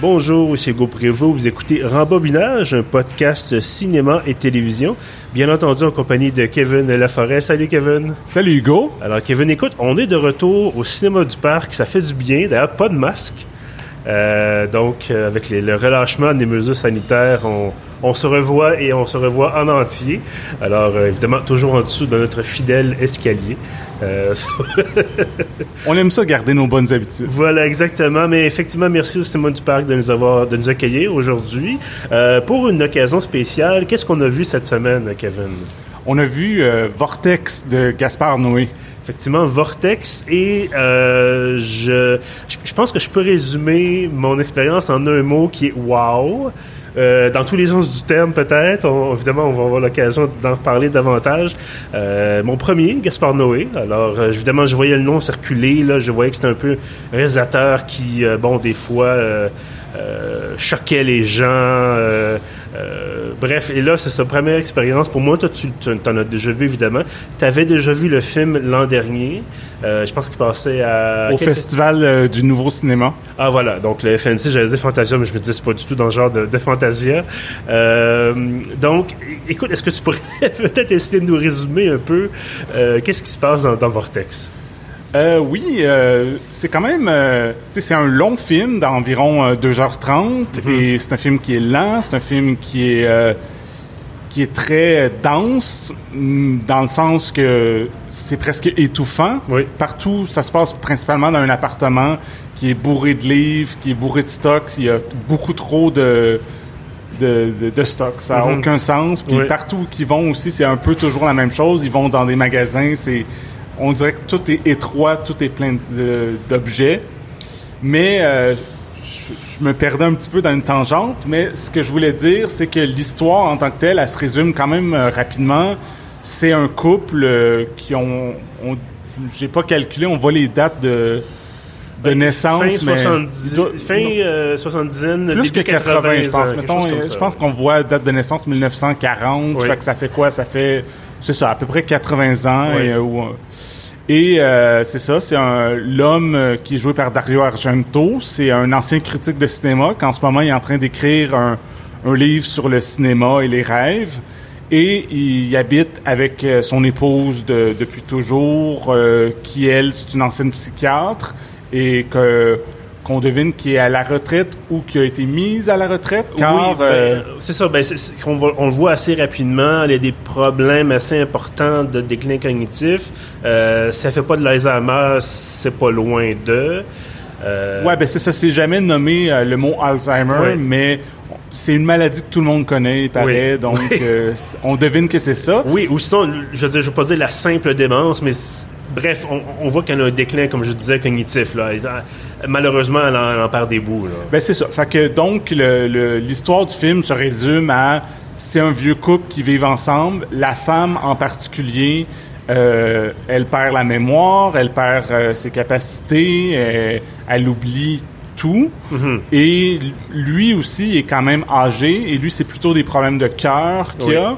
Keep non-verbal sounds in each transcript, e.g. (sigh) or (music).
Bonjour, c'est Hugo Prévost. Vous écoutez Rembobinage, un podcast cinéma et télévision. Bien entendu, en compagnie de Kevin Laforêt. Salut, Kevin. Salut, Hugo. Alors, Kevin, écoute, on est de retour au cinéma du parc. Ça fait du bien. D'ailleurs, pas de masque. Euh, donc, euh, avec les, le relâchement des mesures sanitaires, on, on, se revoit et on se revoit en entier. Alors, euh, évidemment, toujours en dessous de notre fidèle escalier. Euh, (laughs) on aime ça, garder nos bonnes habitudes. Voilà, exactement. Mais effectivement, merci au Cinéma du Parc de nous avoir, de nous accueillir aujourd'hui. Euh, pour une occasion spéciale, qu'est-ce qu'on a vu cette semaine, Kevin? On a vu Vortex de Gaspard Noé effectivement Vortex et euh, je, je pense que je peux résumer mon expérience en un mot qui est wow. Euh, dans tous les sens du terme peut-être. évidemment, on va avoir l'occasion d'en parler davantage. Euh, mon premier, Gaspard Noé. Alors, euh, évidemment, je voyais le nom circuler. Là, je voyais que c'était un peu réalisateur qui, euh, bon, des fois euh, choquait les gens. Euh, bref, et là, c'est sa première expérience. Pour moi, toi, tu, en as déjà vu, évidemment. Tu avais déjà vu le film l'an dernier. Euh, je pense qu'il passait à... Au Festival euh, du Nouveau Cinéma. Ah, voilà. Donc, le FNC, j'allais dire Fantasia, mais je me disais, c'est pas du tout dans le genre de, de Fantasia. donc, écoute, est-ce que tu pourrais (laughs) peut-être essayer de nous résumer un peu qu'est-ce qui se passe dans, dans Vortex? Euh, oui, euh, c'est quand même, euh, c'est un long film d'environ 2h30 mhm. et c'est un film qui est lent, c'est un film qui est qui est très dense mm, dans le sens que c'est presque étouffant. Oui. Partout, ça se passe principalement dans un appartement qui est bourré de livres, qui est bourré de stocks. Il y a beaucoup trop de de, de, de stocks. Ça n'a mhm. aucun sens. Puis partout qu'ils vont aussi, c'est un peu toujours la même chose. Ils vont dans des magasins, c'est on dirait que tout est étroit, tout est plein d'objets. Mais euh, je, me perdais un petit peu dans une tangente, mais ce que je voulais dire, c'est que l'histoire en tant que telle, elle se résume quand même euh, rapidement. C'est un couple euh, qui ont, j'ai pas calculé, on voit les dates de de ben, naissance, fin 70, fin 70 plus que 80, je pense. je pense qu'on voit date de naissance 1940, fait que ça fait quoi? Ça fait c'est ça, à peu près 80 ans. Et, et euh, c'est ça, c'est l'homme euh, qui est joué par Dario Argento. C'est un ancien critique de cinéma qu'en ce moment il est en train d'écrire un, un, livre sur le cinéma et les rêves. Et il habite avec euh, son épouse de, depuis toujours, qui elle c'est une ancienne psychiatre et que qu'on devine qui est à la retraite ou qui a été mise à la retraite, car... Ben, euh, c'est ça, ben, on, on, le voit assez rapidement, il y a des problèmes assez importants de déclin cognitif. Euh, ça fait pas de l'Alzheimer, c'est pas loin de... Euh... Ouais, ben c'est ça, c'est jamais nommé euh, le mot Alzheimer, mais c'est une maladie que tout le monde connaît, il paraît, donc euh, on devine que c'est ça. Oui, ou sinon, je veux dire, je vais pas dire la simple démence, mais bref, on, voit qu'elle a un déclin, comme je disais, cognitif. Là. Malheureusement, elle en, perd des bouts. Là. Ben c'est ça. Fait que donc, l'histoire du film se résume à c'est un vieux couple qui vivent ensemble. La femme en particulier, euh, elle perd la mémoire, elle perd euh, ses capacités, elle, elle oublie tout. Mm-hmm. Et lui aussi est quand même âgé. Et lui, c'est plutôt des problèmes de cœur qu'il a.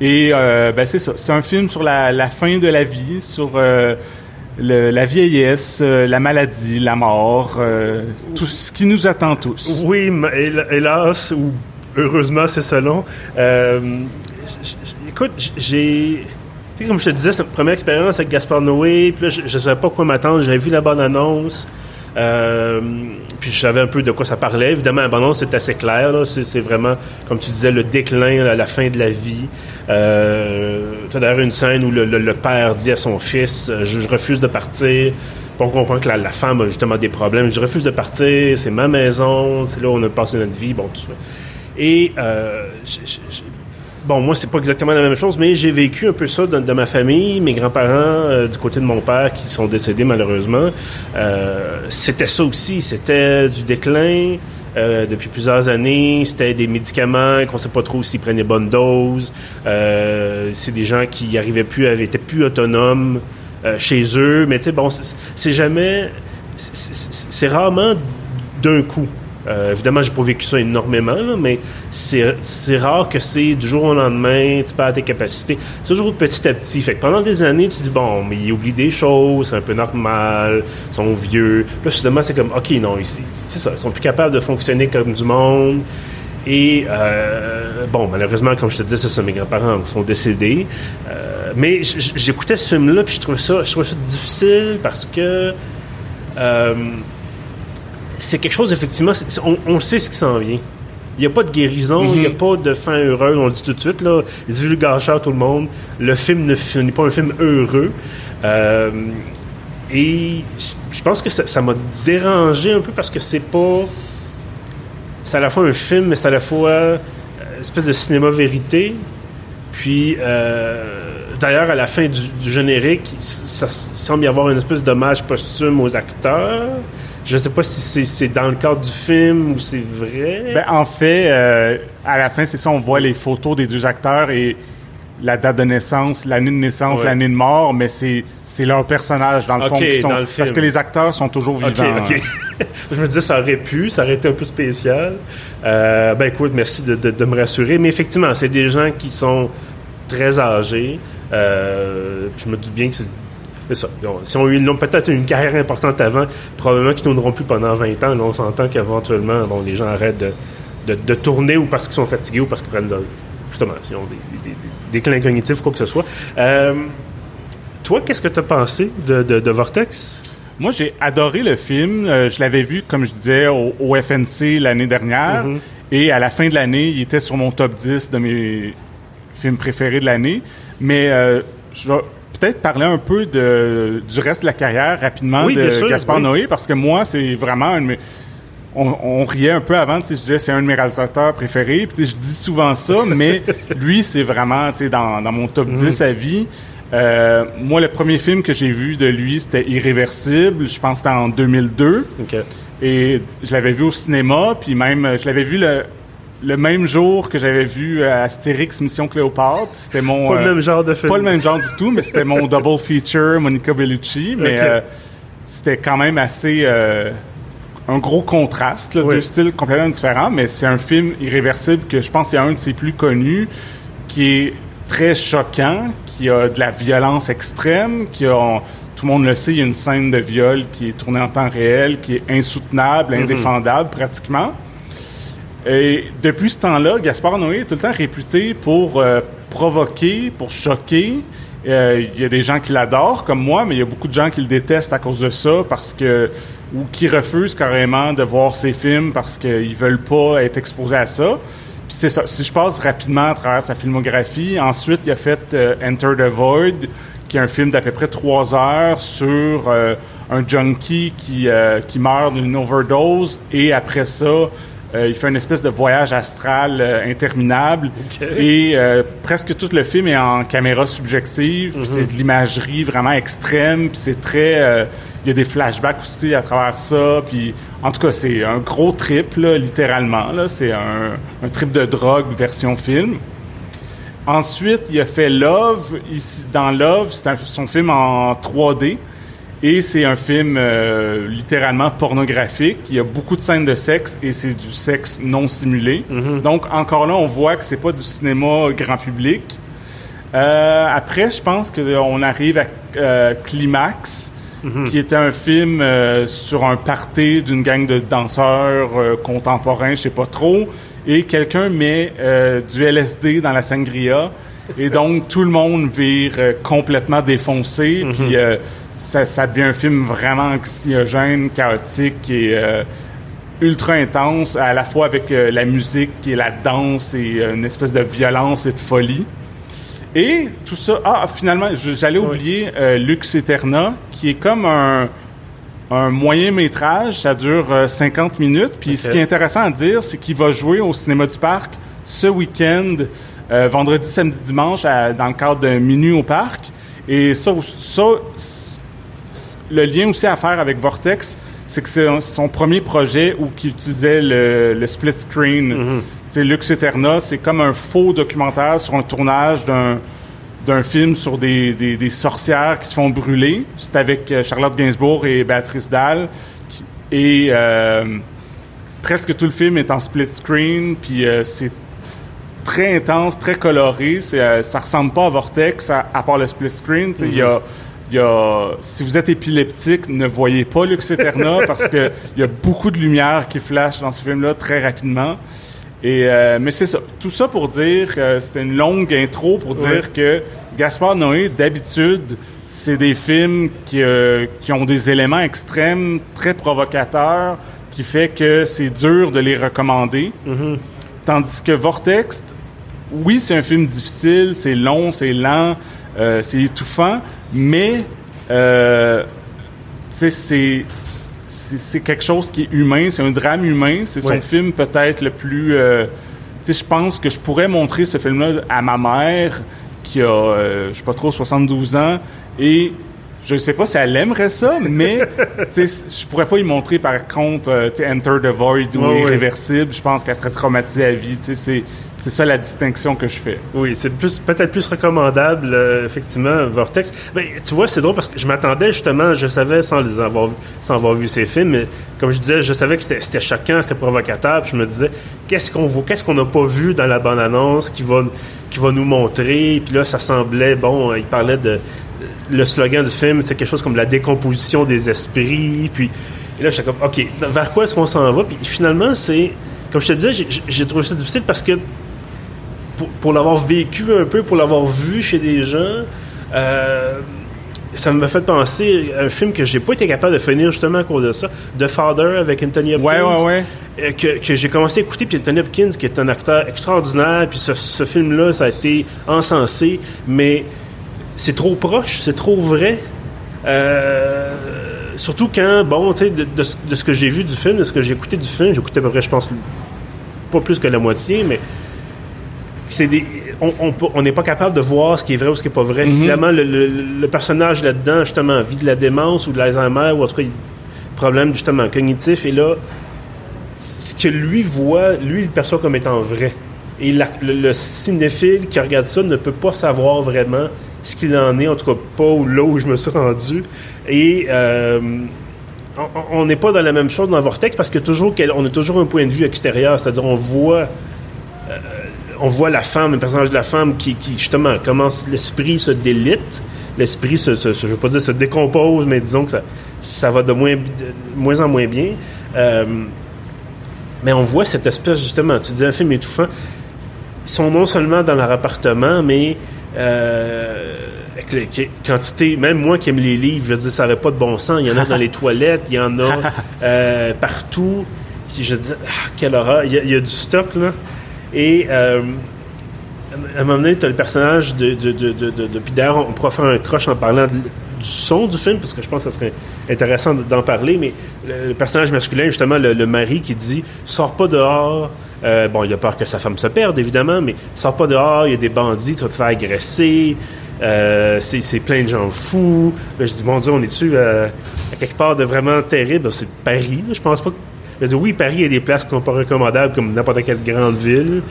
Et euh, ben c'est ça. C'est un film sur la, la, fin de la vie, sur euh, le, la vieillesse, euh, la maladie, la mort, tout ce qui nous attend tous. Oui, hélas ou heureusement, c'est selon. écoute, j'ai comme je te disais, c'est ma première expérience avec Gaspard Noé. Puis là, je ne savais pas quoi m'attendre. J'avais vu la bonne annonce. Euh, puis je savais un peu de quoi ça parlait. Évidemment, l'abandon, c'est assez clair. C'est, vraiment, comme tu disais, le déclin, la fin de la vie. Euh, tu as d'ailleurs une scène où le, père dit à son fils, euh, je, refuse de partir. on comprend que la, femme a justement des problèmes. Je refuse de partir, c'est ma maison, c'est là où on a passé notre vie. Bon, tout ça. Et euh, Bon, moi, c'est pas exactement la même chose, mais j'ai vécu un peu ça de, ma famille. Mes grands-parents, euh, du côté de mon père, qui sont décédés malheureusement, euh, c'était ça aussi. C'était du déclin. Euh, depuis plusieurs années, c'était des médicaments qu'on sait pas trop s'ils prenaient bonne dose. c'est des gens qui arrivaient plus, étaient plus autonomes chez eux. Mais tu sais, bon, c'est jamais, c'est rarement d'un coup. Euh, évidemment, j'ai pas vécu ça énormément, mais c'est rare que c'est du jour au lendemain, tu perds tes capacités. C'est toujours petit à petit. Fait que pendant des années, tu dis, bon, mais ils oublient des choses, c'est un peu normal, ils sont vieux. Puis là, soudainement, c'est comme, OK, non, c'est ça, ils sont plus capables de fonctionner comme du monde. Et, euh, bon, malheureusement, comme je te disais, c'est ça, mes grands-parents sont décédés. Euh, mais j'écoutais ce film-là, puis je trouvais ça, ça difficile parce que... Euh, c'est quelque chose, effectivement, on, sait ce qui s'en vient. Il n'y a pas de guérison, il n'y a mhm. pas de fin heureuse, on le dit tout de suite, là. Ils vulgarisent tout le monde. Le film ne finit pas un film heureux. Euh, et je pense que ça m'a dérangé un peu parce que c'est pas. C'est à la fois un film, mais c'est à la fois euh, une espèce de cinéma vérité. Puis, euh, d'ailleurs, à la fin du, du générique, ça semble y avoir une espèce d'hommage posthume aux acteurs. Je sais pas si c'est dans le cadre du film ou c'est vrai. Ben, en fait, euh, à la fin, c'est ça, on voit les photos des deux acteurs et la date de naissance, l'année de naissance, l'année de mort, mais c'est c'est leur personnage dans le fond qui sont, parce que les acteurs sont toujours vivants. (laughs) je me disais ça aurait pu, ça aurait été un peu spécial. Euh, ben écoute, merci de, de, me rassurer, mais effectivement, c'est des gens qui sont très âgés. Euh, je me doute bien que c'est ça. si on eu peut-être une carrière importante avant, probablement qu'ils tourneront plus pendant 20 ans. Là, on s'entend qu'éventuellement, bon, les gens arrêtent de, de, tourner ou parce qu'ils sont fatigués ou parce qu'ils prennent justement, ils ont des, des, des, clins cognitifs ou quoi que ce soit. Euh, toi, qu'est-ce que tu as pensé de, de, Vortex? Moi, j'ai adoré le film. Euh, je l'avais vu, comme je disais, au, FNC l'année dernière. Mm-hmm. Et à la fin de l'année, il était sur mon top 10 de mes films préférés de l'année. Mais euh, je peut-être parler un peu de, du reste de la carrière rapidement de Gaspard Noé, parce que moi, c'est vraiment un on, riait un peu avant, je disais c'est un de mes réalisateurs préférés, puis je dis souvent ça, (laughs) mais lui, c'est vraiment dans, dans mon top 10 mm. à vie. Euh, moi, le premier film que j'ai vu de lui, c'était Irréversible. Je pense que c'était en 2002. Et je l'avais vu au cinéma, puis même, je l'avais vu le, le même jour que j'avais vu euh, Astérix Mission Cléopâtre. C'était mon pas le même genre de film. Pas le même genre du tout, mais c'était mon double feature Monica Bellucci, mais euh, c'était quand même assez euh, un gros contraste, là, deux styles complètement différents, mais c'est un film irréversible que je pense c'est un de ses plus connus, qui est très choquant, qui a de la violence extrême, qui a tout le monde le sait, il y a une scène de viol qui est tournée en temps réel, qui est insoutenable, mm-hmm. indéfendable pratiquement. Et depuis ce temps-là, Gaspard Noé est tout le temps réputé pour euh, provoquer, pour choquer. Euh, il y a des gens qui l'adorent, comme moi, mais il y a beaucoup de gens qui le détestent à cause de ça, parce que ou qui refusent carrément de voir ses films parce qu'ils veulent pas être exposés à ça. Puis c'est ça. Si je passe rapidement à travers sa filmographie, ensuite il a fait euh, Enter the Void, qui est un film d'à peu près trois heures sur un junkie qui qui meurt d'une overdose et après ça euh, il fait une espèce de voyage astral euh, interminable. Et euh, presque tout le film est en caméra subjective. Mhm. C'est de l'imagerie vraiment extrême. Puis c'est très... il y a des flashbacks aussi à travers ça. Puis en tout cas, c'est un gros trip, là, littéralement. Là. C'est un, un trip de drogue version film. Ensuite, il a fait Love. Ici, dans Love, c'est son film en 3D. Et c'est un film euh, littéralement pornographique. Il y a beaucoup de scènes de sexe et c'est du sexe non simulé. Mhm. Donc encore là, on voit que c'est pas du cinéma grand public. Euh, après, je pense qu'on arrive à euh, Climax, mhm. qui était un film sur un party d'une gang de danseurs contemporains, je sais pas trop, et quelqu'un met du LSD dans la sangria. Et (laughs) donc, tout le monde vire complètement défoncé. Mhm. Puis ça, devient un film vraiment anxiogène, chaotique et euh, ultra intense, à la fois avec euh, la musique et la danse et euh, une espèce de violence et de folie. Et tout ça, ah, finalement, j'allais oublier Lux Eterna, qui est comme un, moyen métrage, ça dure 50 minutes. Puis ce qui est intéressant à dire, c'est qu'il va jouer au cinéma du parc ce week-end, vendredi, samedi, dimanche, dans le cadre d'un Minuit au parc. Et ça, ça le lien aussi à faire avec Vortex, c'est que c'est son premier projet où qui utilisait le, split screen. Mm Lux Eterna, c'est comme un faux documentaire sur un tournage d'un d'un film sur des, des, sorcières qui se font brûler. C'est avec euh, Charlotte Gainsbourg et Béatrice Dalle. Et euh, presque tout le film est en split screen, puis c'est très intense, très coloré. C'est, ça ressemble pas à Vortex, à, part le split screen. Il y a il y a, si vous êtes épileptique, ne voyez pas Lux Eterna (laughs) parce que il y a beaucoup de lumière qui flash dans ce film-là très rapidement. Et euh, mais c'est ça. Tout ça pour dire, que c'était une longue intro pour dire que Gaspard Noé, d'habitude, c'est des films qui, euh, qui ont des éléments extrêmes, très provocateurs, qui fait que c'est dur de les recommander. Mm-hmm. Tandis que Vortex, oui, c'est un film difficile, c'est long, c'est lent, euh, c'est étouffant, mais euh, c'est c'est quelque chose qui est humain, c'est un drame humain, c'est son film peut-être le plus... Euh, je pense que je pourrais montrer ce film-là à ma mère qui a, euh, je sais pas trop, 72 ans, et je sais pas si elle aimerait ça, mais (laughs) je pourrais pas y montrer par contre euh, Enter the Void ou Irréversible. Je pense qu'elle serait traumatisée à vie. C'est c'est ça la distinction que je fais. Oui, c'est plus peut-être plus recommandable, euh, effectivement, Vortex. Ben, tu vois, c'est drôle parce que je m'attendais justement, je savais sans les avoir, sans avoir vu ces films, mais comme je disais, je savais que c'était choquant, c'était provocateur. Puis je me disais, qu'est-ce qu'on voit, qu'est-ce qu'on n'a pas vu dans la bande annonce qui va, qui va nous montrer? Puis là, ça semblait bon. Il parlait de le slogan du film, c'est quelque chose comme la décomposition des esprits. Puis là, j'étais comme, ok, vers quoi est-ce qu'on s'en va? Puis finalement, c'est comme je te disais, j'ai trouvé ça difficile parce que pour, l'avoir vécu un peu, pour l'avoir vu chez des gens, euh, ça m'a fait penser à un film que j'ai pas été capable de finir justement à cause de ça, The Father avec Anthony Hopkins. Ouais, ouais, ouais. Euh, que, que j'ai commencé à écouter, puis Anthony Hopkins, qui est un acteur extraordinaire, puis ce, ce film-là, ça a été encensé, mais c'est trop proche, c'est trop vrai. Euh, surtout quand, bon, tu sais, de, de, de, ce que j'ai vu du film, de ce que j'ai écouté du film, j'ai écouté à peu près, je pense, pas plus que la moitié, mais on n'est pas capable de voir ce qui est vrai ou ce qui est pas vrai. Mhm. Évidemment, le, personnage là-dedans, justement, vit de la démence ou de l'Alzheimer, ou en tout cas, problème, justement, cognitif. Et là, ce que lui voit, lui, il le perçoit comme étant vrai. Et le, cinéphile qui regarde ça ne peut pas savoir vraiment ce qu'il en est, en tout cas pas là où je me suis rendu. Et euh, on n'est pas dans la même chose dans Vortex parce que toujours on a toujours un point de vue extérieur, c'est-à-dire on voit on voit la femme, le personnage de la femme qui, justement commence, l'esprit se délite, l'esprit se, je veux pas dire se décompose, mais disons que ça, ça va de moins, moins en moins bien. Euh, mais on voit cette espèce, justement, tu dis un film étouffant, ils sont non seulement dans leur appartement, mais euh, avec la quantité, même moi qui aime les livres, je veux dire, ça n'avait pas de bon sens. Il y en a dans les (laughs) toilettes, il y en a euh, partout. je dis, ah, quelle horreur. il y, a, du stock, là. Et euh, à un moment donné, tu as le personnage de. de, de, de, on pourra faire un croche en parlant du son du film, parce que je pense que ça serait intéressant d'en parler, mais le, personnage masculin, justement, le, mari qui dit Sors pas dehors. Euh, bon, il a peur que sa femme se perde, évidemment, mais sors pas dehors, il y a des bandits, tu vas te faire agresser. Euh, c'est plein de gens fous. je dis, mon Dieu, on est dessus à quelque part de vraiment terrible? C'est Paris. Je pense pas que oui, Paris, il y a des places qui sont pas recommandables comme n'importe quelle grande ville,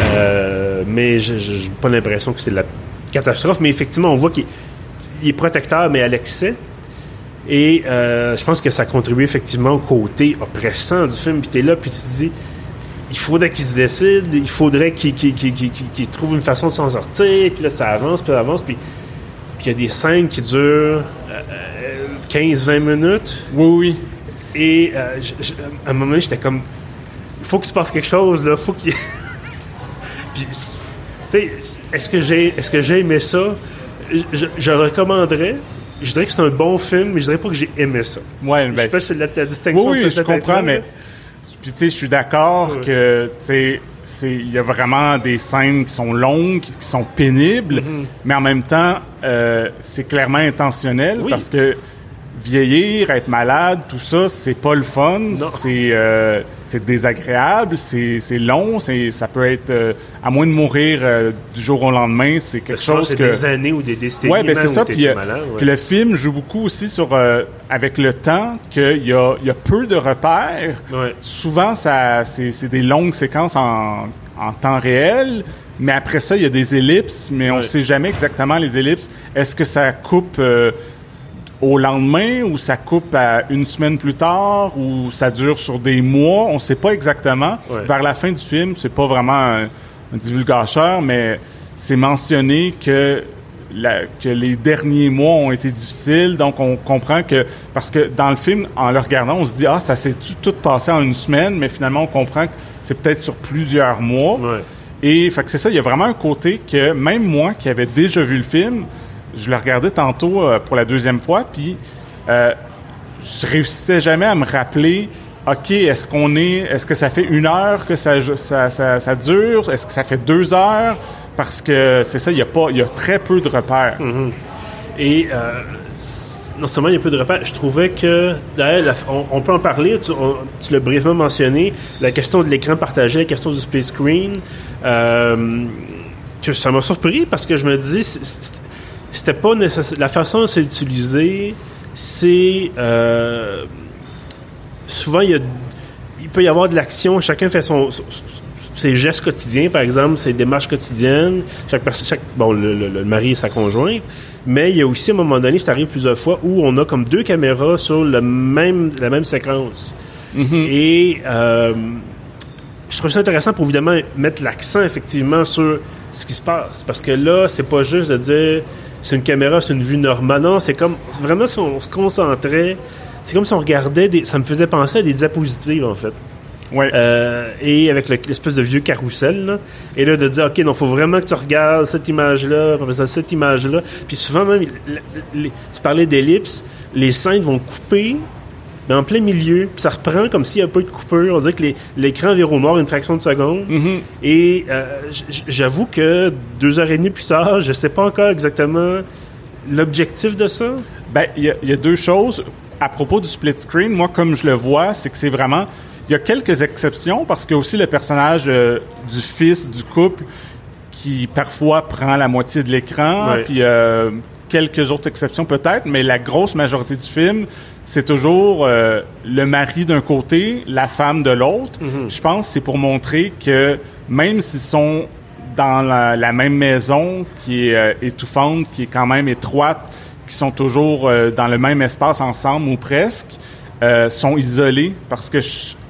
euh, mais je n'ai pas l'impression que c'est la catastrophe. Mais effectivement, on voit qu'il est protecteur, mais à l'excès. Et euh, je pense que ça contribue effectivement au côté oppressant du film. Puis tu es là, puis tu te dis, il faudrait qu'il se décide, il faudrait qu'il trouve une façon de s'en sortir. Puis là, ça avance, puis ça avance. Puis il y a des scènes qui durent 15-20 euh, minutes. Oui, oui. Et euh, à un moment donné, j'étais comme, il faut qu'il se passe quelque chose, là, faut qu'il. (laughs) Puis, tu sais, est-ce que j'ai, est-ce que j'ai aimé ça? Je, je, le recommanderais. Je dirais que c'est un bon film, mais je dirais pas que j'ai aimé ça. Ouais, ben, je sais pas si la, la distinction. Oui, oui je comprends, mais puis tu sais, je suis d'accord que tu sais, il y a vraiment des scènes qui sont longues, qui sont pénibles, mm-hmm. mais en même temps, euh, c'est clairement intentionnel parce que vieillir, être malade, tout ça, c'est pas le fun. C'est euh, c'est désagréable, c'est long, c'est ça peut être euh, à moins de mourir euh, du jour au lendemain, c'est quelque chose que des années ou des décennies. Ouais, ben c'est ça. Puis, le film joue beaucoup aussi sur avec le temps qu'il y a il y a peu de repères. Souvent, ça c'est des longues séquences en en temps réel. Mais après ça, il y a des ellipses, mais on ne sait jamais exactement les ellipses. Est-ce que ça coupe au lendemain ou ça coupe à une semaine plus tard ou ça dure sur des mois, on sait pas exactement. Vers la fin du film, c'est pas vraiment un, un divulgateur, mais c'est mentionné que que les derniers mois ont été difficiles, donc on comprend que parce que dans le film, en le regardant, on se dit ah ça s'est tout, passé en une semaine, mais finalement on comprend que c'est peut-être sur plusieurs mois. Et fait que c'est ça, il y a vraiment un côté que même moi qui avais déjà vu le film, je le regardais tantôt euh, pour la deuxième fois, puis euh, je réussissais jamais à me rappeler OK, est-ce qu'on est, est-ce que ça fait une heure que ça, ça, dure? Est-ce que ça fait deux heures? Parce que c'est ça, il y a pas, il y a très peu de repères. Mm-hmm. Et euh, non seulement il y a peu de repères, je trouvais que d'ailleurs, on, peut en parler. Tu, tu l'as brièvement mentionné, la question de l'écran partagé, la question du space screen. Euh, ça m'a surpris parce que je me dis c'était pas nécessaire. La façon dont c'est utilisé, c'est euh, souvent, il, peut y avoir de l'action. Chacun fait son, ses gestes quotidiens, par exemple, ses démarches quotidiennes. Chaque personne, chaque, bon, le, mari et sa conjointe. Mais il y a aussi, à un moment donné, ça arrive plusieurs fois, où on a comme deux caméras sur le même, la même séquence. Mm-hmm. Et euh, je trouve ça intéressant pour évidemment mettre l'accent effectivement sur ce qui se passe. Parce que là, c'est pas juste de dire c'est une caméra, c'est une vue normale. Non, c'est comme vraiment si on se concentrait c'est comme si on regardait des, ça me faisait penser à des diapositives en fait. Ouais. Euh, et avec l'espèce de vieux carrousel là, et là de dire ok donc faut vraiment que tu regardes cette image là, cette image là, puis souvent même tu parlais d'ellipse, les scènes vont couper mais en plein milieu, puis ça reprend comme s'il y a un peu de coupure. On dirait que l'écran vire au noir une fraction de seconde. Mm-hmm. Et euh, j'avoue que deux heures et demie plus tard, je sais pas encore exactement l'objectif de ça. Ben, il y, y, a deux choses à propos du split screen, moi, comme je le vois, c'est que c'est vraiment... Il y a quelques exceptions parce qu'il y a aussi le personnage euh, du fils du couple qui parfois prend la moitié de l'écran, puis euh, quelques autres exceptions peut-être, mais la grosse majorité du film, c'est toujours euh, le mari d'un côté, la femme de l'autre. Mm-hmm. Je pense que c'est pour montrer que même s'ils sont dans la, la, même maison qui est euh, étouffante, qui est quand même étroite, qui sont toujours euh, dans le même espace ensemble ou presque, sont isolés parce que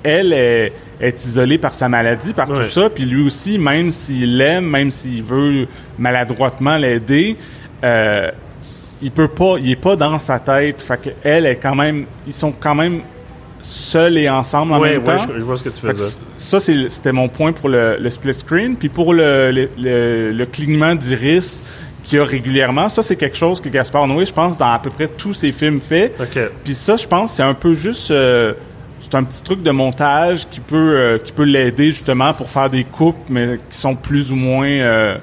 elle est, est, isolée par sa maladie, par tout ça, puis lui aussi, même s'il l'aime, même s'il veut maladroitement l'aider, il peut pas, il est pas dans sa tête. Fait que elle est quand même, ils sont quand même seuls et ensemble en même temps. Je, je, vois ce que tu faisais. Ça, c'était mon point pour le, le, split screen. Puis pour le, le, le clignement d'iris, qu'il y a régulièrement. Ça, c'est quelque chose que Gaspard Noé, je pense, dans à peu près tous ses films fait. Puis ça, je pense, c'est un peu juste... Euh, c'est un petit truc de montage qui peut euh, qui peut l'aider justement pour faire des coupes, mais qui sont plus ou moins euh,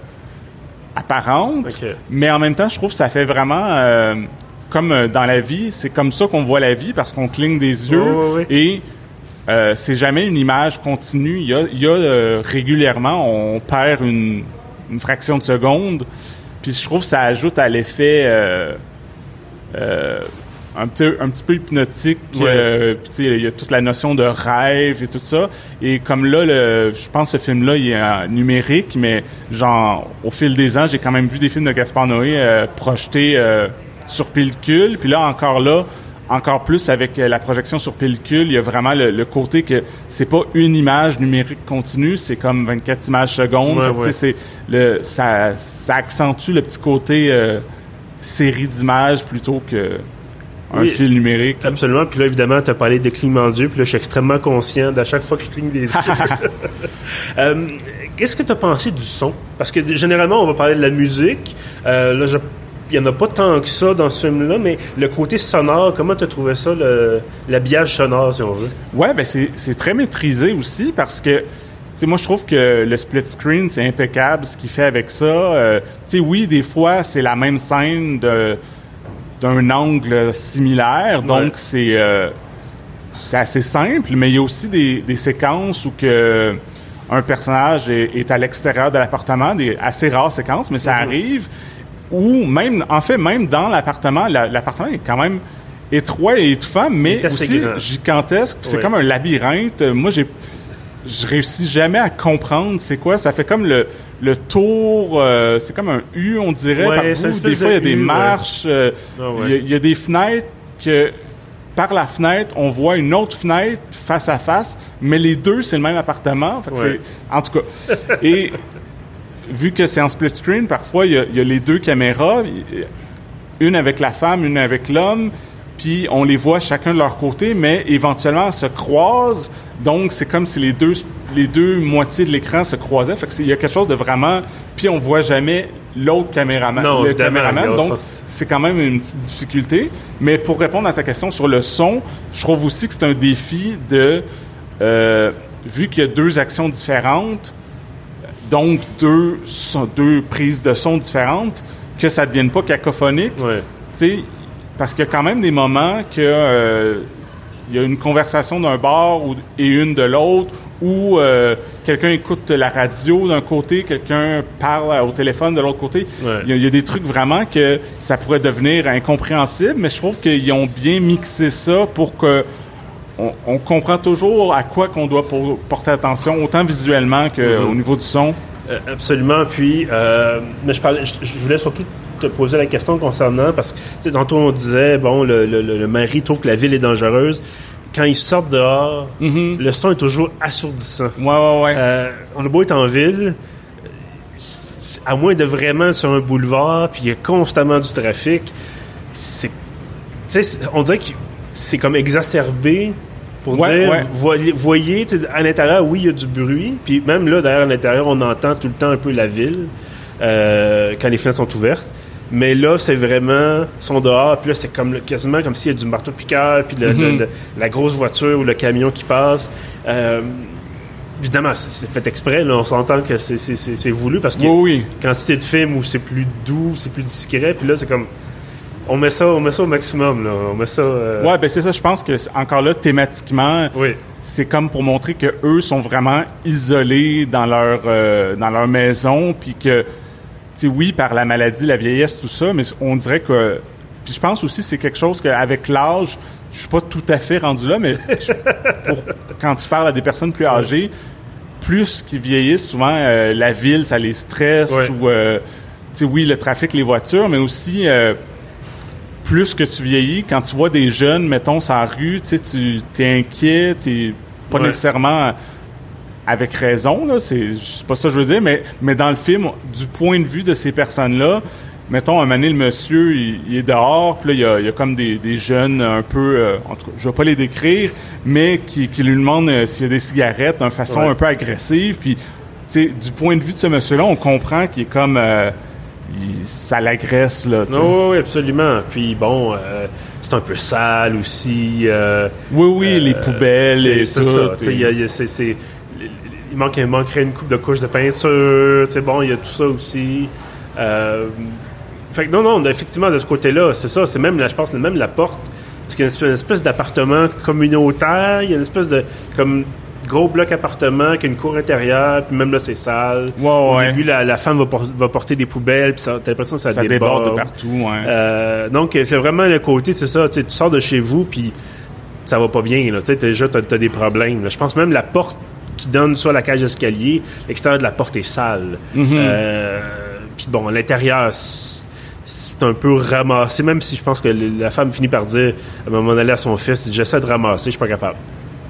apparentes. Mais en même temps, je trouve que ça fait vraiment comme dans la vie, c'est comme ça qu'on voit la vie parce qu'on cligne des yeux et c'est jamais une image continue. Il y a, il y a régulièrement, on perd une, une fraction de seconde puis je trouve que ça ajoute à l'effet euh, euh, un, petit, un petit peu hypnotique. Euh, il y a toute la notion de rêve et tout ça. Et comme là, le, je pense que ce film-là, il est numérique, mais genre, au fil des ans, j'ai quand même vu des films de Gaspard Noé projetés sur pellicule. Puis là, encore là, encore plus avec la projection sur pellicule, il y a vraiment le, côté que c'est pas une image numérique continue, c'est comme 24 images secondes. c'est le ça, ça accentue le petit côté euh, série d'images plutôt que un fil numérique. Absolument. Puis là, évidemment, tu as parlé de clignement d'yeux. Puis là, je suis extrêmement conscient d'à chaque fois que je cligne des yeux. (laughs) (laughs) euh, Qu'est-ce que tu as pensé du son? Parce que généralement, on va parler de la musique. Euh, là, je il n'y en a pas tant que ça dans ce film-là, mais le côté sonore, comment tu as trouvé ça, l'habillage sonore, si on veut? Ouais, ben c'est très maîtrisé aussi parce que, tu sais, moi, je trouve que le split screen, c'est impeccable ce qu'il fait avec ça. Euh, tu sais, oui, des fois, c'est la même scène d'un angle similaire, donc c'est euh, c'est assez simple, mais il y a aussi des, des séquences où que un personnage est, à l'extérieur de l'appartement, des assez rares séquences, mais ça mm-hmm. arrive ou même, en fait, même dans l'appartement, l'appartement est quand même étroit et étouffant, mais aussi gigantesque. C'est comme un labyrinthe. Moi, j'ai je réussis jamais à comprendre c'est quoi. Ça fait comme le, le tour, euh, c'est comme un U, on dirait. par bout. Des fois, il y a des marches, euh, ah il y, a des fenêtres que par la fenêtre, on voit une autre fenêtre face à face, mais les deux, c'est le même appartement. En tout cas. Et (laughs) vu que c'est en split screen, parfois, il y, a, les deux caméras, une avec la femme, une avec l'homme, puis on les voit chacun de leur côté, mais éventuellement, se croisent. Donc, c'est comme si les deux, les deux moitiés de l'écran se croisaient. Fait que il y a quelque chose de vraiment... Puis on voit jamais l'autre caméraman. Non, le caméraman. Donc, c'est quand même une petite difficulté. Mais pour répondre à ta question sur le son, je trouve aussi que c'est un défi de... Euh, vu qu'il y a deux actions différentes, donc deux, deux prises de son différentes, que ça ne devienne pas cacophonique. Ouais. Tu sais, parce qu'il y a quand même des moments que euh, il y a une conversation d'un bar et une de l'autre, ou euh, quelqu'un écoute la radio d'un côté, quelqu'un parle au téléphone de l'autre côté. Il, y a, des trucs vraiment que ça pourrait devenir incompréhensible, mais je trouve qu'ils ont bien mixé ça pour que on, comprend toujours à quoi qu'on doit porter attention, autant visuellement qu'au mm-hmm. niveau du son. Euh, absolument. Puis, mais je, parlais, je voulais surtout te poser la question concernant, parce que tantôt on disait, bon, le, le, mari trouve que la ville est dangereuse. Quand ils sortent dehors, mm-hmm. le son est toujours assourdissant. Ouais, ouais, ouais. Euh, on a beau être en ville, à moins de vraiment sur un boulevard, puis il y a constamment du trafic, c'est. on dirait que c'est comme exacerbé pour dire, voyez, à l'intérieur, oui, il y a du bruit, puis même là, derrière, à l'intérieur, on entend tout le temps un peu la ville euh, quand les fenêtres sont ouvertes. Mais là, c'est vraiment, sont dehors, puis là, c'est comme quasiment comme s'il y a du marteau piqueur, puis mhm. la grosse voiture ou le camion qui passe. Euh, évidemment, c'est fait exprès, là, on s'entend que c'est voulu parce que oui, quantité de films où c'est plus doux, c'est plus discret, puis là, c'est comme on met ça, on met ça au maximum, là. On met ça. Euh, ouais, ben c'est ça. Je pense que encore là, thématiquement, oui. c'est comme pour montrer que eux sont vraiment isolés dans leur euh, dans leur maison, puis que oui, par la maladie, la vieillesse, tout ça, mais on dirait que. Puis je pense aussi c'est quelque chose qu'avec l'âge, je suis pas tout à fait rendu là, mais quand tu parles à des personnes plus âgées, plus qu'ils vieillissent, souvent euh, la ville, ça les stresse ou euh, tu sais, oui, le trafic, les voitures, mais aussi euh, plus que tu vieillis, quand tu vois des jeunes, mettons, sur la rue, tu sais, tu es inquiet, tu pas nécessairement avec raison, là, c'est, pas ça que je veux dire, mais, mais dans le film, du point de vue de ces personnes-là, mettons, un moment le monsieur, il, est dehors, puis là, il y a, comme des, des, jeunes un peu, euh, en tout cas, je vais pas les décrire, mais qui, qui lui demandent euh, s'il y a des cigarettes d'une façon un peu agressive, puis, tu sais, du point de vue de ce monsieur-là, on comprend qu'il est comme... Euh, ça l'agresse, là. Oui, absolument. Puis bon, c'est un peu sale aussi. oui, oui, les poubelles et tout. C'est ça. c'est il, manque, manquerait une coupe de couche de peinture. Tu bon, il y a tout ça aussi. Euh, fait que non, non, effectivement, de ce côté-là, c'est ça. C'est même, là, je pense, même la porte. Parce qu'il y a une espèce, d'appartement communautaire. Il y a une espèce de. comme gros bloc appartement qui a une cour intérieure, puis même là, c'est sale. Au début, la, femme va, porter des poubelles, puis t'as l'impression que ça, ça déborde. de partout. Euh, donc, c'est vraiment le côté, c'est ça. Tu sors de chez vous, puis ça va pas bien. Là, déjà, t'as as des problèmes. Je pense même la porte qui donne soit la cage d'escalier, l'extérieur de la porte est sale. Mhm. Euh, puis bon, l'intérieur, c'est un peu ramassé, même si je pense que la femme finit par dire à un moment donné à son fils, j'essaie de ramasser, je suis pas capable.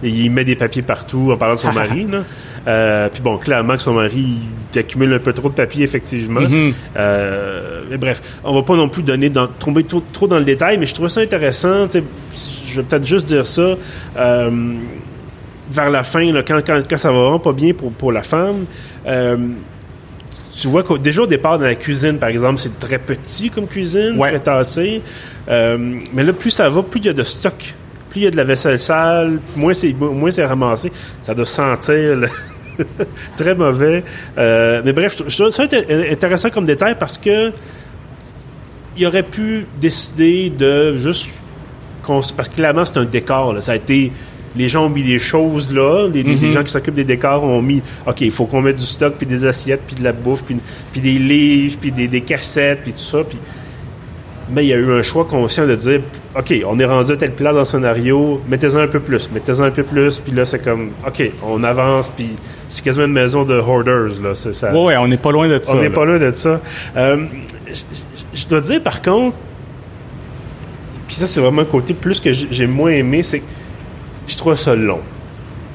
Et il met des papiers partout en parlant de son (laughs) mari. Là. Euh, puis bon, clairement que son mari il accumule un peu trop de papiers, effectivement. Mhm. Euh, mais bref, on va pas non plus donner dans, tomber trop, trop, dans le détail, mais je trouve ça intéressant. Je vais peut-être juste dire ça. Euh, vers la fin, là, quand, quand, quand, ça va vraiment pas bien pour, pour la femme, euh, tu vois que déjà au départ dans la cuisine, par exemple, c'est très petit comme cuisine, très tassé. Euh, mais là, plus ça va, plus il y a de stock. Plus il y a de la vaisselle sale, moins c'est moins c'est ramassé. Ça doit sentir (laughs) très mauvais. Euh, mais bref, je, trouve ça intéressant comme détail parce que il aurait pu décider de juste parce que clairement c'est un décor. Là. Ça a été les gens ont mis des choses là, les, mhm. gens qui s'occupent des décors ont mis, OK, il faut qu'on mette du stock, puis des assiettes, puis de la bouffe, puis, puis des livres, puis des, cassettes, puis tout ça. Puis... Mais il y a eu un choix conscient de dire, OK, on est rendu à tel plan dans le scénario, mettez-en un peu plus, mettez-en un peu plus, puis là, c'est comme, OK, on avance, puis c'est quasiment une maison de hoarders, là. C'est ça. Ouais, on n'est pas loin de ça. On n'est pas loin de ça. Euh, je dois dire, par contre, puis ça, c'est vraiment un côté plus que j'ai moins aimé, c'est que je trouve ça long.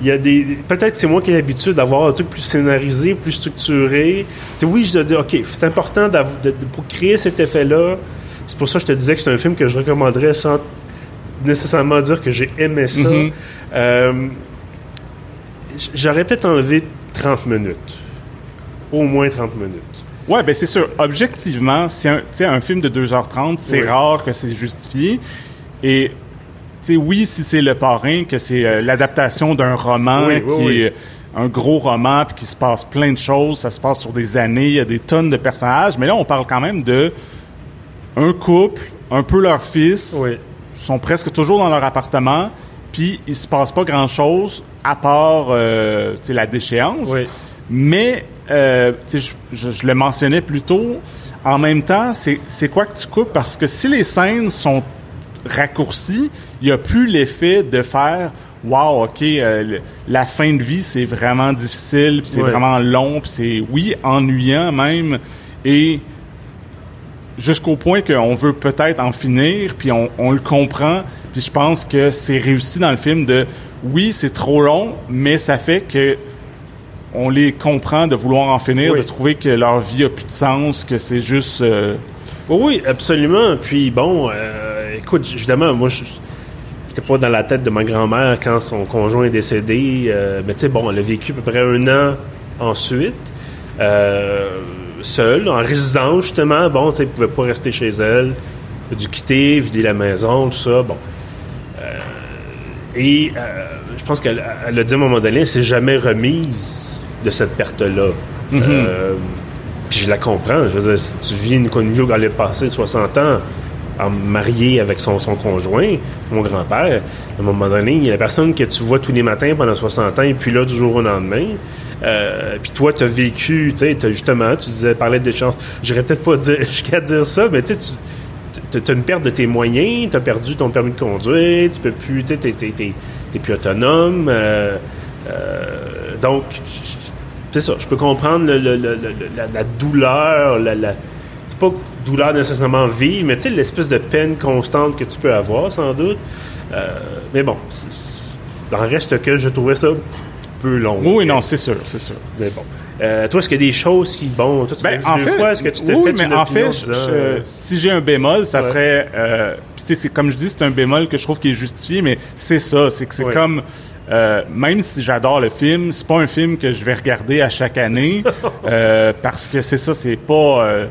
Il y a des. Peut-être c'est moi qui ai l'habitude d'avoir un truc plus scénarisé, plus structuré. C'est oui, je dois dire, OK, c'est important pour créer cet effet-là. C'est pour ça que je te disais que c'est un film que je recommanderais sans nécessairement dire que j'ai aimé ça. Mm-hmm. Euh, j'aurais peut-être enlevé 30 minutes. Au moins 30 minutes. Ouais, ben c'est sûr. Objectivement, c'est un, un film de 2h30, c'est rare que c'est justifié. Et sais, oui, si c'est le parrain, que c'est euh, l'adaptation d'un roman qui est un gros roman puis qui se passe plein de choses, ça se passe sur des années, il y a des tonnes de personnages, mais là on parle quand même de un couple, un peu leur fils, sont presque toujours dans leur appartement, puis il se passe pas grand chose à part euh, la déchéance. Mais euh, je, je, le mentionnais plus tôt. En même temps, c'est quoi que tu coupes? Parce que si les scènes sont raccourcies, il n'y a plus l'effet de faire Wow, OK, euh, la fin de vie, c'est vraiment difficile, c'est vraiment long, puis c'est, oui, ennuyant même, et jusqu'au point qu'on veut peut-être en finir, puis on, on, le comprend, puis je pense que c'est réussi dans le film de, oui, c'est trop long, mais ça fait que on les comprend de vouloir en finir, de trouver que leur vie a plus de sens, que c'est juste... Euh, oui, absolument. Puis bon, euh, écoute, évidemment, moi, je n'étais pas dans la tête de ma grand-mère quand son conjoint est décédé. Euh, mais tu sais, bon, elle a vécu à peu près un an ensuite, seule, en résidence, justement. Bon, tu sais, elle pouvait pas rester chez elle. Elle a dû quitter, vider la maison, tout ça. Bon. et je pense qu'elle a dit à un moment donné, elle s'est jamais remise de cette perte-là. Euh, puis je la comprends. Je veux dire, si tu vis une, où elle est passée 60 ans en mariée avec son, son conjoint, mon grand-père, à un moment donné, la personne que tu vois tous les matins pendant 60 ans et puis là, du jour au lendemain. Euh, puis toi, tu as vécu, tu sais, justement, tu disais, parlais de chances. J'irais peut-être pas (laughs) jusqu'à dire ça, mais tu sais, tu as une perte de tes moyens, tu as perdu ton permis de conduire, tu peux plus, tu sais, t'es plus autonome. Euh, donc, c'est ça, je peux comprendre la, douleur, la, pas douleur nécessairement vive, mais tu sais, l'espèce de peine constante que tu peux avoir, sans doute. Euh, mais bon, dans le reste que je trouvais ça un petit peu long. Oui, non, c'est sûr, c'est sûr. Mais bon. Euh, toi, est-ce qu'il y a des choses qui, bon, toi, tu ben, en deux fait, fois, est-ce que tu t'es oui, fait mais en fait, si j'ai un bémol, ça serait, euh, c'est comme je dis, c'est un bémol que je trouve qui est justifié, mais c'est ça, c'est que c'est comme euh, même si j'adore le film, c'est pas un film que je vais regarder à chaque année (laughs) parce que c'est ça, c'est pas.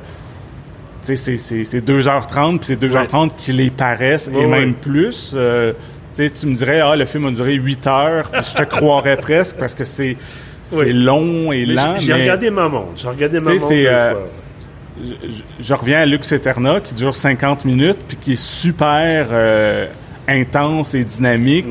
C'est, c'est 2h30, puis c'est 2h30 qui les paraissent, et même plus. Euh, tu me dirais, ah, le film a duré 8 heures, puis je te croirais (laughs) presque parce que c'est c'est long et lent. J'ai regardé ma montre. J'ai regardé ma montre. Euh, je, je, reviens à Lux Eterna qui dure 50 minutes puis qui est super euh, intense et dynamique.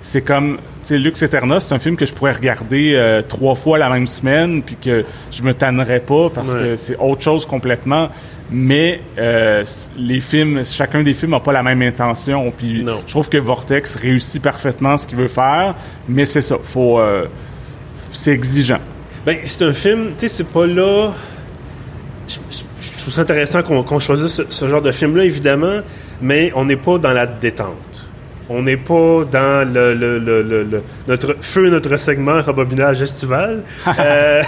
C'est comme Lux Eterna, c'est un film que je pourrais regarder euh, trois fois la même semaine, puis que je me tannerais pas parce que c'est autre chose complètement. Mais euh, les films, chacun des films n'a pas la même intention. Puis je trouve que Vortex réussit parfaitement ce qu'il veut faire, mais c'est ça, faut, euh, c'est exigeant. Ben c'est un film, tu sais, c'est pas là. Je, trouve ça intéressant qu'on choisisse ce, ce genre de film-là, évidemment, mais on n'est pas dans la détente. On n'est pas dans le, le, le, notre feu, notre segment rebobinage estival. (laughs) euh,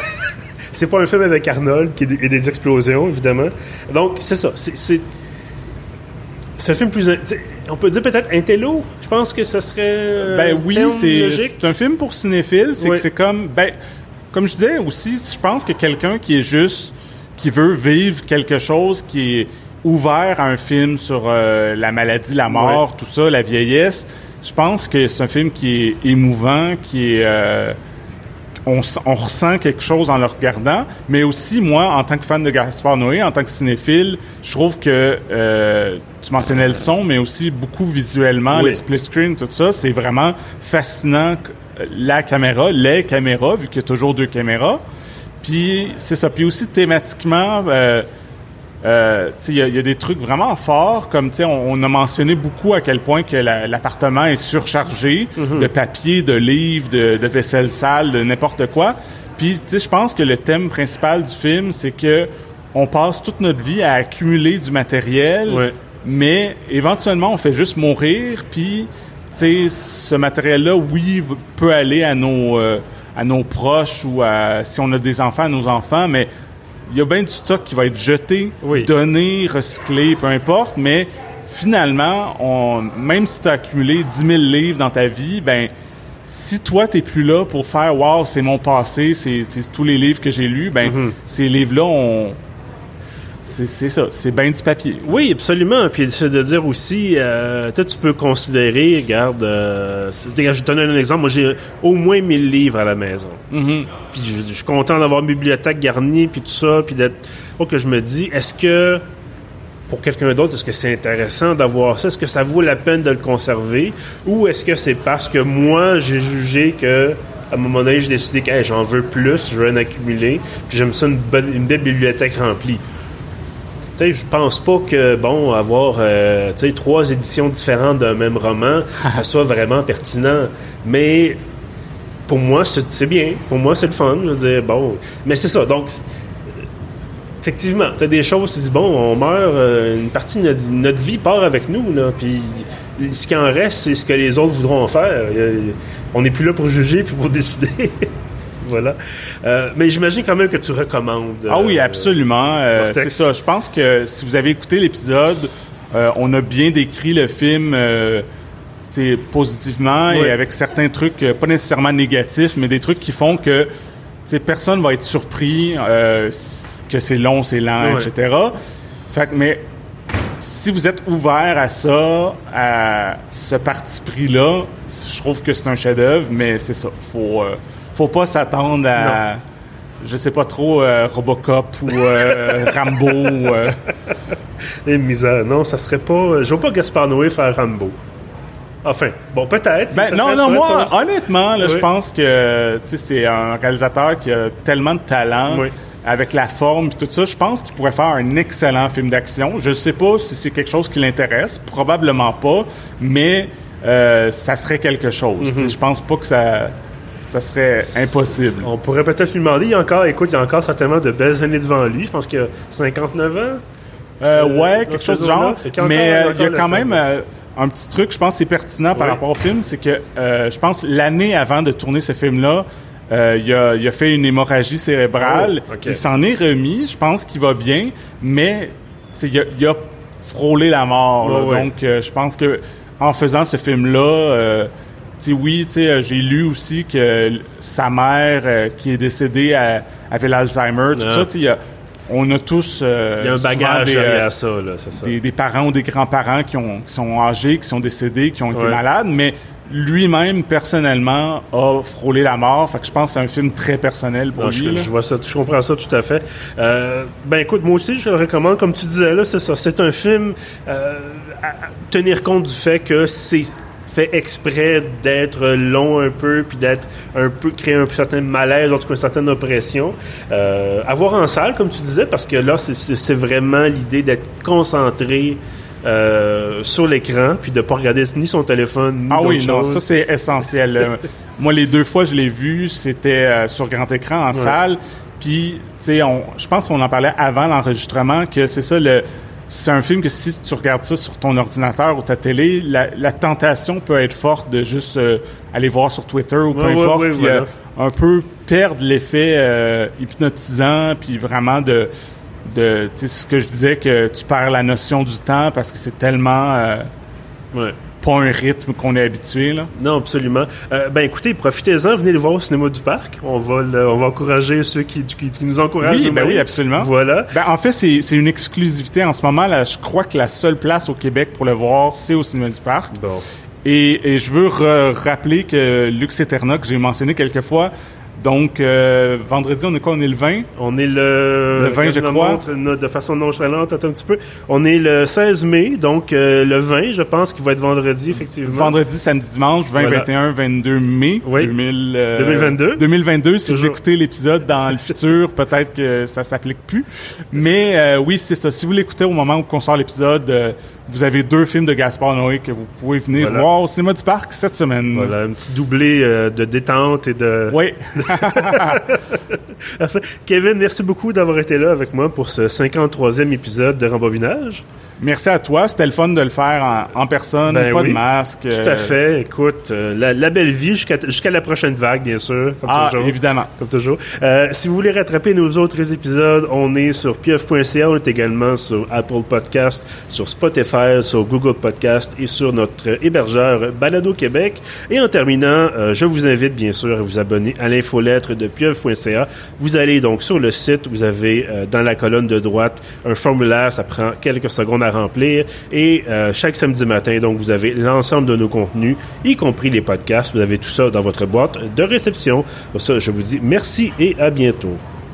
c'est pas un film avec Arnold qui et des explosions, évidemment. Donc, c'est ça. C'est, c'est un film plus. On peut dire peut-être intello. Je pense que ce serait. Euh, ben oui, c'est, un film pour cinéphiles. C'est que c'est comme. Ben, comme je disais aussi, je pense que quelqu'un qui est juste. qui veut vivre quelque chose qui est ouvert à un film sur euh, la maladie, la mort, tout ça, la vieillesse. Je pense que c'est un film qui est émouvant, qui est euh, on, on, ressent quelque chose en le regardant, mais aussi moi, en tant que fan de Gaspard Noé, en tant que cinéphile, je trouve que euh, tu mentionnais le son, mais aussi beaucoup visuellement, les split screen, tout ça, c'est vraiment fascinant. La caméra, les caméras, vu qu'il y a toujours deux caméras. Puis c'est ça. Puis aussi thématiquement. Euh, euh, il y, a des trucs vraiment forts, comme on, on a mentionné beaucoup à quel point que l'appartement est surchargé mhm. de papier, de livres, de, de vaisselle sale, de n'importe quoi. Puis, je pense que le thème principal du film, c'est que on passe toute notre vie à accumuler du matériel, mais éventuellement, on fait juste mourir, puis, ce matériel-là, oui, peut aller à nos, euh, à nos proches ou à, si on a des enfants, à nos enfants, mais il y a bien du stock qui va être jeté, donné, recyclé, peu importe, mais finalement, on, même si tu as accumulé 10 000 livres dans ta vie, ben si toi t'es plus là pour faire wow c'est mon passé c'est tous les livres que j'ai lus ben mm-hmm. ces livres là on c'est ça, c'est bien du papier. Oui, absolument. Puis c'est de dire aussi, euh, tu peux considérer, regarde, euh, je vais te donner un exemple. Moi, j'ai au moins 1000 livres à la maison. Mm-hmm. Puis je, suis content d'avoir une bibliothèque garnie, puis tout ça, puis d'être... Oh, que je me dis, est-ce que pour quelqu'un d'autre, est-ce que c'est intéressant d'avoir ça? Est-ce que ça vaut la peine de le conserver? Ou est-ce que c'est parce que moi, j'ai jugé que à un moment donné, j'ai décidé que j'en veux plus, je veux en accumuler, puis j'aime ça une, bonne, une belle bibliothèque remplie je pense pas que, bon, avoir, euh, trois éditions différentes d'un même roman, (laughs) soit vraiment pertinent. Mais pour moi, c'est bien. Pour moi, c'est le fun. Je veux dire, bon. Mais c'est ça. Donc, effectivement, tu as des choses, tu dis, bon, on meurt, euh, une partie de notre, vie part avec nous, là, puis ce qui en reste, c'est ce que les autres voudront en faire. On n'est plus là pour juger puis pour (laughs) décider. Voilà. Euh, mais j'imagine quand même que tu recommandes. ah oui, euh, absolument. Euh, c'est ça. Je pense que si vous avez écouté l'épisode, on a bien décrit le film positivement et avec certains trucs pas nécessairement négatifs, mais des trucs qui font que personne va être surpris que c'est long, c'est lent, etc. Fait mais si vous êtes ouvert à ça, à ce parti pris-là, je trouve que c'est un chef-d'œuvre, mais c'est ça. Faut faut pas s'attendre à, je sais pas trop, euh, Robocop ou euh, (laughs) Rambo. Euh. Et misère, non, ça serait pas. Je vois pas Gaspard Noé faire Rambo. Enfin, bon, peut-être. Ben, non, non, moi, honnêtement, je pense que c'est un réalisateur qui a tellement de talent. Avec la forme et tout ça, je pense qu'il pourrait faire un excellent film d'action. Je sais pas si c'est quelque chose qui l'intéresse, probablement pas, mais ça serait quelque chose. Mm-hmm. Je pense pas que ça ça serait impossible. On pourrait peut-être lui demander, il y a encore, écoute, il y a encore certainement de belles années devant lui. Je pense qu'il a 59 ans. Euh, euh, ouais, quelque chose du genre. Mais euh, il y a quand même un petit truc, je pense, c'est pertinent par rapport au film, c'est que je pense l'année avant de tourner ce film-là, il, a, il, a, fait une hémorragie cérébrale. Oh, il s'en est remis. Je pense qu'il va bien, mais il a, il a frôlé la mort. donc, je pense que en faisant ce film-là oui, euh, j'ai lu aussi que sa mère, euh, qui est décédée, avait l'Alzheimer. Tout ça, y a, on a tous. Euh, Il y a un bagage derrière ça, là, c'est ça. Des, parents ou des grands-parents qui, ont, qui sont âgés, qui sont décédés, qui ont été malades, mais lui-même, personnellement, a frôlé la mort. Fait que je pense que c'est un film très personnel pour lui. Je, je, vois ça, je comprends ça tout à fait. ben écoute, moi aussi, je le recommande. Comme tu disais là, c'est ça. C'est un film à tenir compte du fait que c'est fait exprès d'être long un peu, puis d'être un peu, créer un certain malaise, en tout cas une certaine oppression. Euh, avoir en salle, comme tu disais, parce que là, c'est vraiment l'idée d'être concentré euh, sur l'écran, puis de pas regarder ni son téléphone, ni Ah oui, non, ça c'est essentiel. Moi, les deux fois je l'ai vu, c'était euh, sur grand écran, en salle. Puis, tu sais, je pense qu'on en parlait avant l'enregistrement, que c'est ça le c'est un film que si tu regardes ça sur ton ordinateur ou ta télé, la, tentation peut être forte de juste euh, aller voir sur Twitter ou peu importe, puis, euh, un peu perdre l'effet euh, hypnotisant, puis vraiment de, de ce que je disais que tu perds la notion du temps parce que c'est tellement pas un rythme qu'on est habitué. Là. Non, absolument. Euh, ben écoutez, profitez-en, venez le voir au cinéma du parc. On va, on va encourager ceux qui, qui, nous encouragent. Oui, ben oui, absolument. Voilà. Ben, en fait, c'est, c'est une exclusivité en ce moment. Là, je crois que la seule place au Québec pour le voir, c'est au cinéma du parc. Bon. Et, et je veux rappeler que Lux Eterna, que j'ai mentionné quelques fois, Donc, euh, vendredi, on est quoi? On est le 20? On est le... Le 20, je crois. Montre, de façon nonchalante, attends un petit peu. On est le 16 mai, donc euh, le 20, je pense, qu'il va être vendredi, effectivement. Vendredi, samedi, dimanche, 20, 21, 22 mai. Oui. 2000, euh, 2022. 2022, si vous écoutez l'épisode dans le futur, peut-être que ça s'applique plus. Mais euh, oui, c'est ça. Si vous l'écoutez au moment où on sort l'épisode, vous avez deux films de Gaspard Noé que vous pouvez venir voir au cinéma du parc cette semaine. Voilà, un petit doublé euh, de détente et de... Oui. (laughs) Kevin, merci beaucoup d'avoir été là avec moi pour ce 53e épisode de Rembobinage. Merci à toi. C'était le fun de le faire en, personne, ben pas de masque. Tout à fait. Écoute, euh, la, belle vie jusqu'à la prochaine vague, bien sûr. Comme ah, évidemment. Comme toujours. Euh, si vous voulez rattraper nos autres épisodes, on est sur pieuf.ca. On est également sur Apple Podcast, sur Spotify, sur Google Podcast et sur notre hébergeur Balado Québec. Et en terminant, euh, je vous invite bien sûr à vous abonner à l'infolettre de pieuf.ca. Vous allez donc sur le site, vous avez dans la colonne de droite un formulaire, ça prend quelques secondes remplir. Et euh, chaque samedi matin, donc, vous avez l'ensemble de nos contenus, y compris les podcasts. Vous avez tout ça dans votre boîte de réception. Pour ça, je vous dis merci et à bientôt.